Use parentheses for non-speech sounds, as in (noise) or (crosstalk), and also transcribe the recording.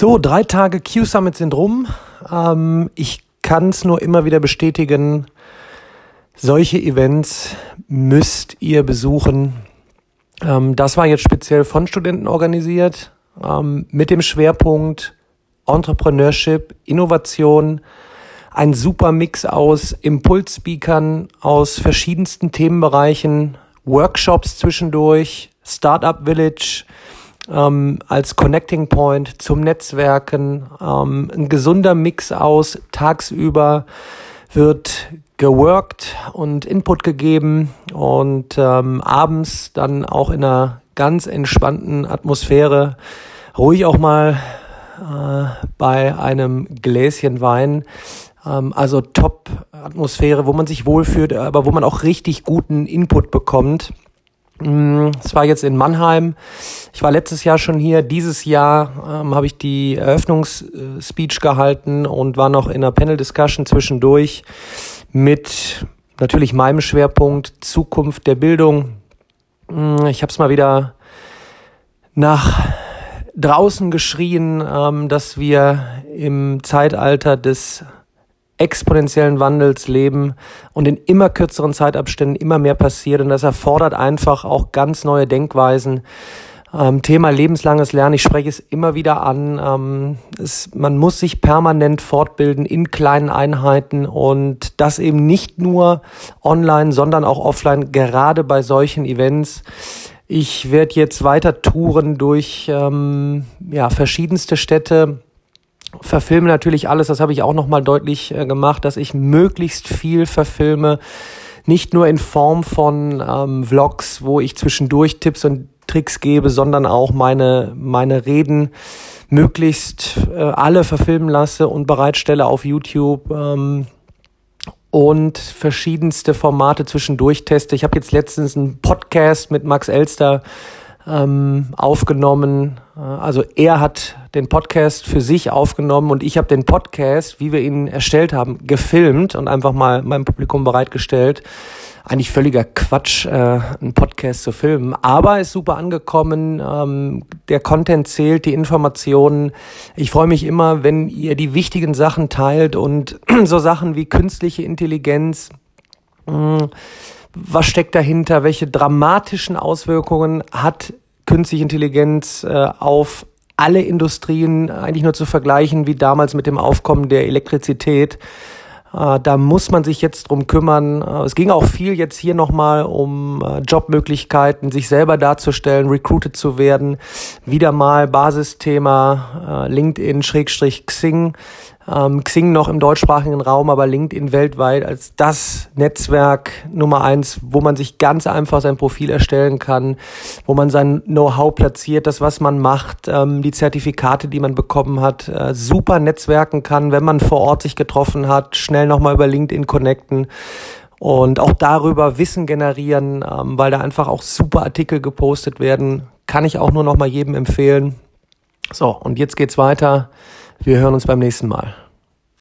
So, drei Tage Q-Summit sind rum. Ähm, ich kann es nur immer wieder bestätigen. Solche Events müsst ihr besuchen. Ähm, das war jetzt speziell von Studenten organisiert, ähm, mit dem Schwerpunkt Entrepreneurship, Innovation, ein super Mix aus Impulsspeakern aus verschiedensten Themenbereichen, Workshops zwischendurch, Startup Village, ähm, als Connecting Point zum Netzwerken. Ähm, ein gesunder Mix aus tagsüber wird geworkt und Input gegeben und ähm, abends dann auch in einer ganz entspannten Atmosphäre ruhig auch mal äh, bei einem Gläschen Wein. Ähm, also Top-Atmosphäre, wo man sich wohlfühlt, aber wo man auch richtig guten Input bekommt. Mm, es war jetzt in Mannheim. Ich war letztes Jahr schon hier. Dieses Jahr ähm, habe ich die Eröffnungsspeech gehalten und war noch in einer Panel-Discussion zwischendurch mit natürlich meinem Schwerpunkt Zukunft der Bildung. Mm, ich habe es mal wieder nach draußen geschrien, ähm, dass wir im Zeitalter des exponentiellen Wandels leben und in immer kürzeren Zeitabständen immer mehr passiert. Und das erfordert einfach auch ganz neue Denkweisen. Ähm, Thema lebenslanges Lernen, ich spreche es immer wieder an. Ähm, es, man muss sich permanent fortbilden in kleinen Einheiten und das eben nicht nur online, sondern auch offline, gerade bei solchen Events. Ich werde jetzt weiter touren durch ähm, ja, verschiedenste Städte verfilme natürlich alles, das habe ich auch nochmal deutlich äh, gemacht, dass ich möglichst viel verfilme, nicht nur in Form von ähm, Vlogs, wo ich zwischendurch Tipps und Tricks gebe, sondern auch meine, meine Reden möglichst äh, alle verfilmen lasse und bereitstelle auf YouTube. Ähm, und verschiedenste Formate zwischendurch teste. Ich habe jetzt letztens einen Podcast mit Max Elster ähm, aufgenommen. Äh, also er hat den Podcast für sich aufgenommen und ich habe den Podcast, wie wir ihn erstellt haben, gefilmt und einfach mal meinem Publikum bereitgestellt. Eigentlich völliger Quatsch, äh, einen Podcast zu filmen, aber ist super angekommen. Ähm, der Content zählt, die Informationen. Ich freue mich immer, wenn ihr die wichtigen Sachen teilt und (clears throat) so Sachen wie künstliche Intelligenz. Mh, mm, was steckt dahinter? Welche dramatischen Auswirkungen hat künstliche Intelligenz äh, auf alle Industrien eigentlich nur zu vergleichen wie damals mit dem Aufkommen der Elektrizität. Äh, da muss man sich jetzt drum kümmern. Äh, es ging auch viel jetzt hier nochmal um äh, Jobmöglichkeiten, sich selber darzustellen, recruited zu werden. Wieder mal Basisthema LinkedIn Schrägstrich Xing ähm, Xing noch im deutschsprachigen Raum, aber LinkedIn weltweit als das Netzwerk Nummer eins, wo man sich ganz einfach sein Profil erstellen kann, wo man sein Know-how platziert, das, was man macht, ähm, die Zertifikate, die man bekommen hat, äh, super netzwerken kann, wenn man vor Ort sich getroffen hat, schnell nochmal über LinkedIn connecten und auch darüber Wissen generieren, ähm, weil da einfach auch super Artikel gepostet werden. Kann ich auch nur noch mal jedem empfehlen. So, und jetzt geht's weiter wir hören uns beim nächsten Mal.